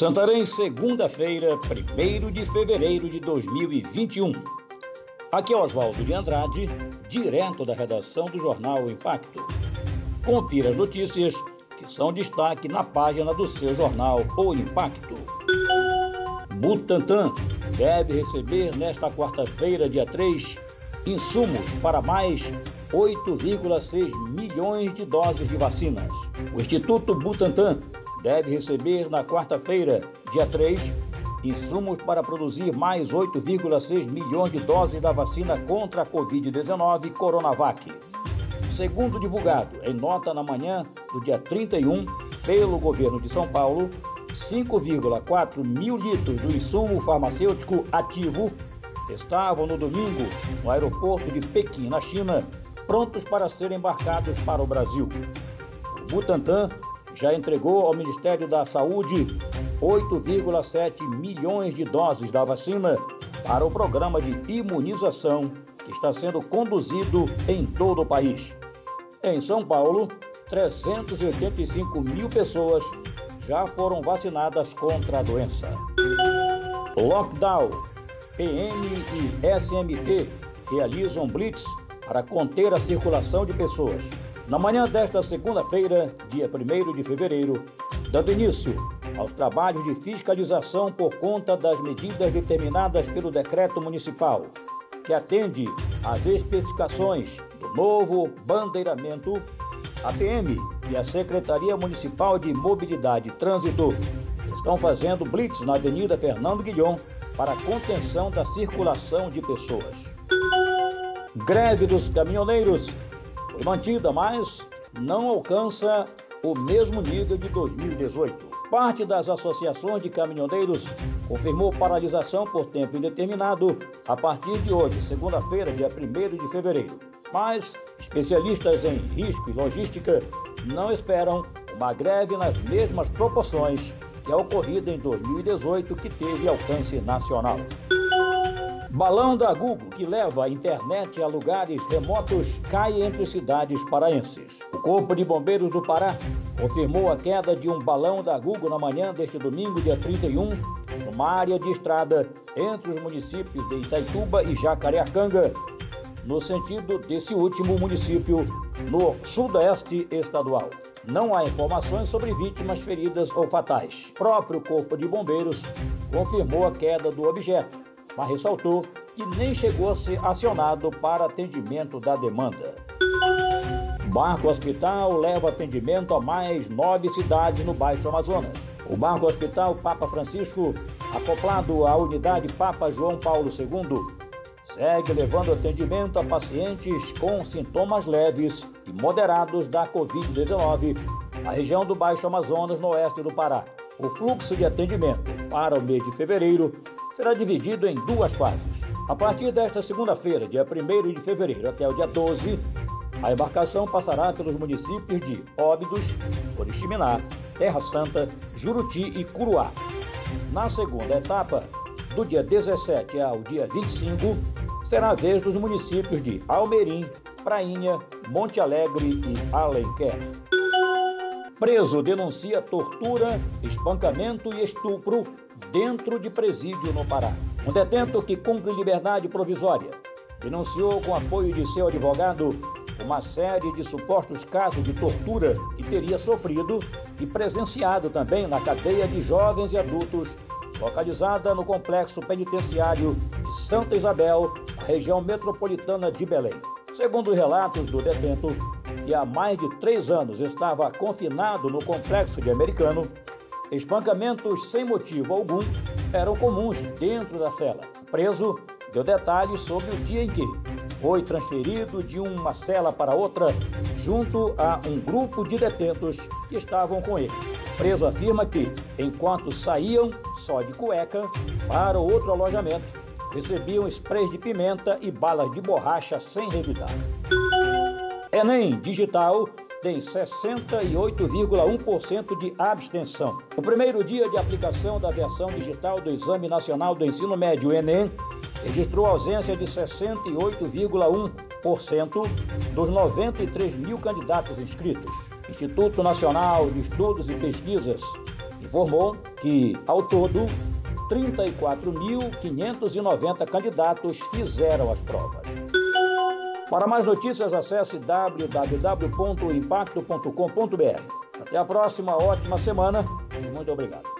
Santarém, segunda-feira, 1 de fevereiro de 2021. Aqui é Oswaldo de Andrade, direto da redação do jornal Impacto. Confira as notícias que são destaque na página do seu jornal O Impacto. Butantan deve receber nesta quarta-feira, dia 3, insumos para mais 8,6 milhões de doses de vacinas. O Instituto Butantan deve receber na quarta-feira, dia 3, insumos para produzir mais 8,6 milhões de doses da vacina contra a Covid-19 Coronavac. Segundo divulgado em nota na manhã do dia 31 pelo governo de São Paulo, 5,4 mil litros do insumo farmacêutico ativo estavam no domingo no aeroporto de Pequim, na China, prontos para serem embarcados para o Brasil. O Butantan já entregou ao Ministério da Saúde 8,7 milhões de doses da vacina para o programa de imunização que está sendo conduzido em todo o país. Em São Paulo, 385 mil pessoas já foram vacinadas contra a doença. Lockdown. PM e SMT realizam blitz para conter a circulação de pessoas. Na manhã desta segunda-feira, dia 1 de fevereiro, dando início aos trabalhos de fiscalização por conta das medidas determinadas pelo decreto municipal, que atende às especificações do novo bandeiramento, a PM e a Secretaria Municipal de Mobilidade e Trânsito estão fazendo blitz na Avenida Fernando Guilhom para contenção da circulação de pessoas. Greve dos caminhoneiros foi mantida, mas não alcança o mesmo nível de 2018. Parte das associações de caminhoneiros confirmou paralisação por tempo indeterminado a partir de hoje, segunda-feira, dia 1 de fevereiro. Mas especialistas em risco e logística não esperam uma greve nas mesmas proporções que a ocorrida em 2018, que teve alcance nacional. Balão da Google, que leva a internet a lugares remotos, cai entre cidades paraenses. O Corpo de Bombeiros do Pará confirmou a queda de um balão da Google na manhã deste domingo, dia 31, numa área de estrada entre os municípios de Itaituba e Jacareacanga, no sentido desse último município no sudeste estadual. Não há informações sobre vítimas feridas ou fatais. O próprio Corpo de Bombeiros confirmou a queda do objeto mas ressaltou que nem chegou a ser acionado para atendimento da demanda. Barco Hospital leva atendimento a mais nove cidades no Baixo Amazonas. O Barco Hospital Papa Francisco, acoplado à unidade Papa João Paulo II, segue levando atendimento a pacientes com sintomas leves e moderados da Covid-19 na região do Baixo Amazonas, no oeste do Pará. O fluxo de atendimento para o mês de fevereiro será dividido em duas fases. A partir desta segunda-feira, dia 1 de fevereiro, até o dia 12, a embarcação passará pelos municípios de Óbidos, Oriximiná, Terra Santa, Juruti e Curuá. Na segunda etapa, do dia 17 ao dia 25, será a vez dos municípios de Almerim, Prainha, Monte Alegre e Alenquer. Preso denuncia tortura, espancamento e estupro dentro de presídio no Pará. Um detento que cumpre liberdade provisória denunciou com apoio de seu advogado uma série de supostos casos de tortura que teria sofrido e presenciado também na cadeia de jovens e adultos localizada no complexo penitenciário de Santa Isabel, região metropolitana de Belém. Segundo relatos do detento, que há mais de três anos estava confinado no complexo de Americano, espancamentos sem motivo algum eram comuns dentro da cela. O preso deu detalhes sobre o dia em que foi transferido de uma cela para outra junto a um grupo de detentos que estavam com ele. O preso afirma que, enquanto saíam só de cueca para outro alojamento, recebiam sprays de pimenta e balas de borracha sem revidar. Enem Digital tem 68,1% de abstenção. O primeiro dia de aplicação da versão digital do Exame Nacional do Ensino Médio, Enem, registrou ausência de 68,1% dos 93 mil candidatos inscritos. Instituto Nacional de Estudos e Pesquisas informou que, ao todo, 34.590 candidatos fizeram as provas. Para mais notícias, acesse www.impacto.com.br. Até a próxima, ótima semana e muito obrigado.